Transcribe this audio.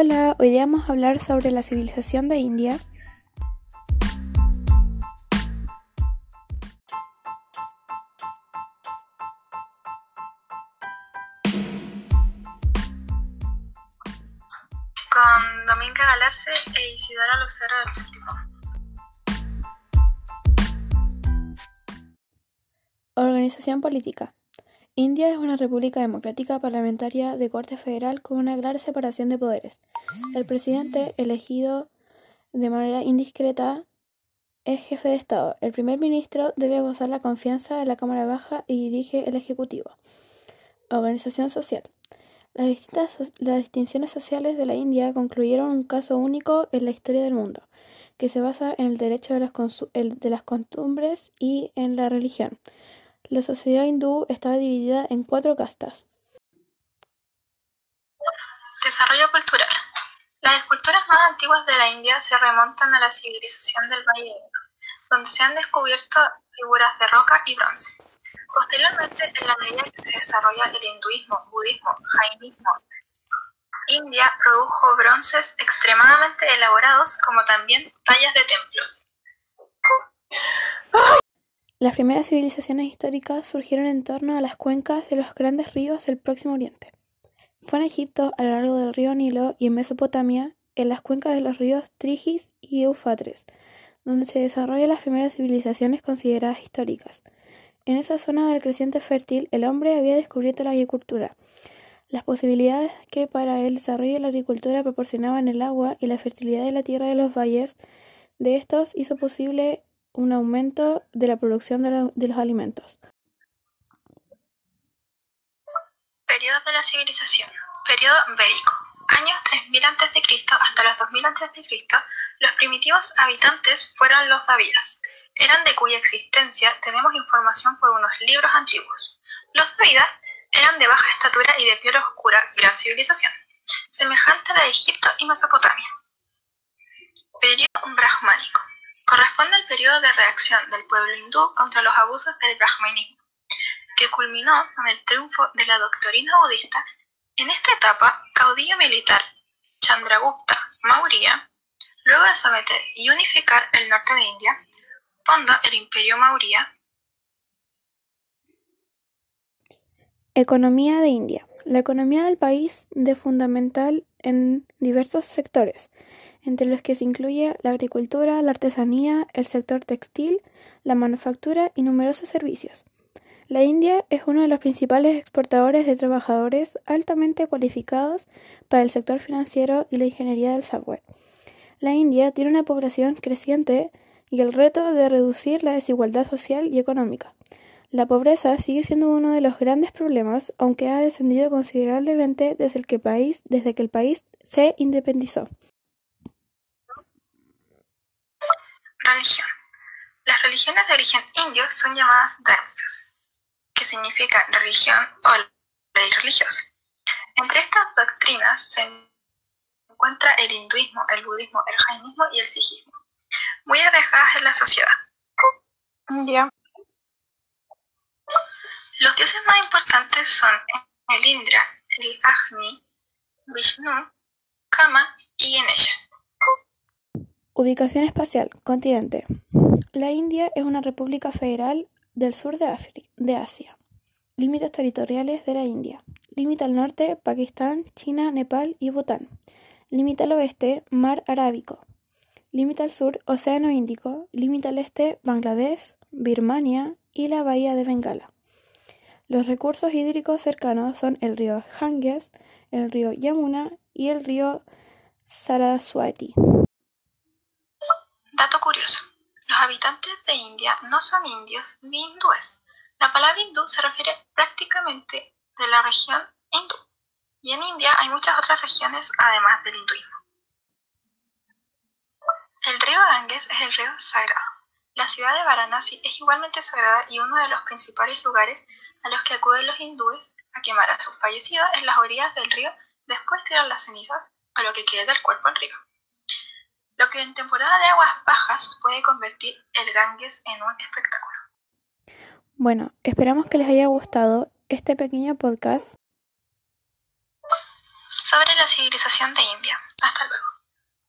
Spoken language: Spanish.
Hola, hoy día vamos a hablar sobre la civilización de India. Con Dominga Galarce e Isidora Lucero del Séptimo. Organización política. India es una república democrática parlamentaria de corte federal con una clara separación de poderes. El presidente, elegido de manera indiscreta, es jefe de Estado. El primer ministro debe gozar la confianza de la Cámara Baja y dirige el Ejecutivo. Organización social. Las, distintas, las distinciones sociales de la India concluyeron un caso único en la historia del mundo, que se basa en el derecho de las, de las costumbres y en la religión. La sociedad hindú estaba dividida en cuatro castas. Desarrollo cultural. Las esculturas más antiguas de la India se remontan a la civilización del Valle Indo, donde se han descubierto figuras de roca y bronce. Posteriormente, en la medida que se desarrolla el hinduismo, budismo, jainismo, India produjo bronces extremadamente elaborados como también tallas de templos. Las primeras civilizaciones históricas surgieron en torno a las cuencas de los grandes ríos del Próximo Oriente. Fue en Egipto, a lo largo del río Nilo, y en Mesopotamia, en las cuencas de los ríos Trigis y Éufrates, donde se desarrollan las primeras civilizaciones consideradas históricas. En esa zona del creciente fértil, el hombre había descubierto la agricultura. Las posibilidades que para el desarrollo de la agricultura proporcionaban el agua y la fertilidad de la tierra de los valles de estos hizo posible un aumento de la producción de, los alimentos. Periodo de la civilización. Periodo védico. Años 3000 a.C. hasta los 2000 a.C., los primitivos habitantes fueron los Davidas. Eran de cuya existencia tenemos información por unos libros antiguos. Los Davidas eran de baja estatura y de piel oscura, gran civilización, semejante a la de Egipto y Mesopotamia. Periodo brahmánico corresponde al periodo de reacción del pueblo hindú contra los abusos del brahmanismo, que culminó con el triunfo de la doctrina budista. En esta etapa, caudillo militar Chandragupta Maurya, luego de someter y unificar el norte de India, fonda el imperio Maurya. Economía de India. La economía del país de fundamental en diversos sectores, entre los que se incluye la agricultura, la artesanía, el sector textil, la manufactura y numerosos servicios. La India es uno de los principales exportadores de trabajadores altamente cualificados para el sector financiero y la ingeniería del software. La India tiene una población creciente y el reto de reducir la desigualdad social y económica. La pobreza sigue siendo uno de los grandes problemas, aunque ha descendido considerablemente desde, el país, desde que el país se independizó. Religión. Las religiones de origen indio son llamadas dharmikas, que significa religión o ley religiosa. Entre estas doctrinas se encuentra el hinduismo, el budismo, el jainismo y el sijismo, muy arraigadas en la sociedad. Los dioses más importantes son el Indra, el Agni, Vishnu, Kama y Ganesha. Ubicación espacial. Continente. La India es una república federal del sur de, de Asia. Límites territoriales de la India. Límite al norte, Pakistán, China, Nepal y Bután. Límite al oeste, Mar Arábico. Límite al sur, Océano Índico. Límite al este, Bangladesh, Birmania y la Bahía de Bengala. Los recursos hídricos cercanos son el río Ganges, el río Yamuna y el río Saraswati. Dato curioso. Los habitantes de India no son indios ni hindúes. La palabra hindú se refiere prácticamente de la región hindú. Y en India hay muchas otras regiones además del hinduismo. El río Ganges es el río sagrado. La ciudad de Varanasi es igualmente sagrada y uno de los principales lugares a los que acuden los hindúes a quemar a sus fallecidos en las orillas del río después tirar las cenizas o lo que quede del cuerpo al río lo que en temporada de aguas bajas puede convertir el Ganges en un espectáculo. Bueno, esperamos que les haya gustado este pequeño podcast. sobre la civilización de India. Hasta luego.